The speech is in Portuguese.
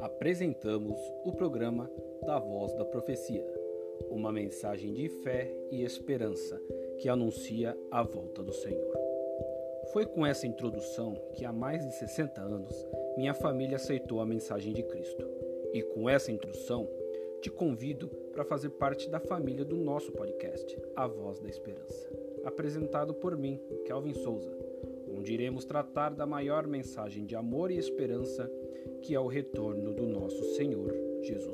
apresentamos o programa da Voz da Profecia, uma mensagem de fé e esperança que anuncia a volta do Senhor. Foi com essa introdução que há mais de 60 anos minha família aceitou a mensagem de Cristo. E com essa introdução, te convido para fazer parte da família do nosso podcast, A Voz da Esperança, apresentado por mim, Kelvin Souza, onde iremos tratar da maior mensagem de amor e esperança que é o retorno do nosso Senhor Jesus.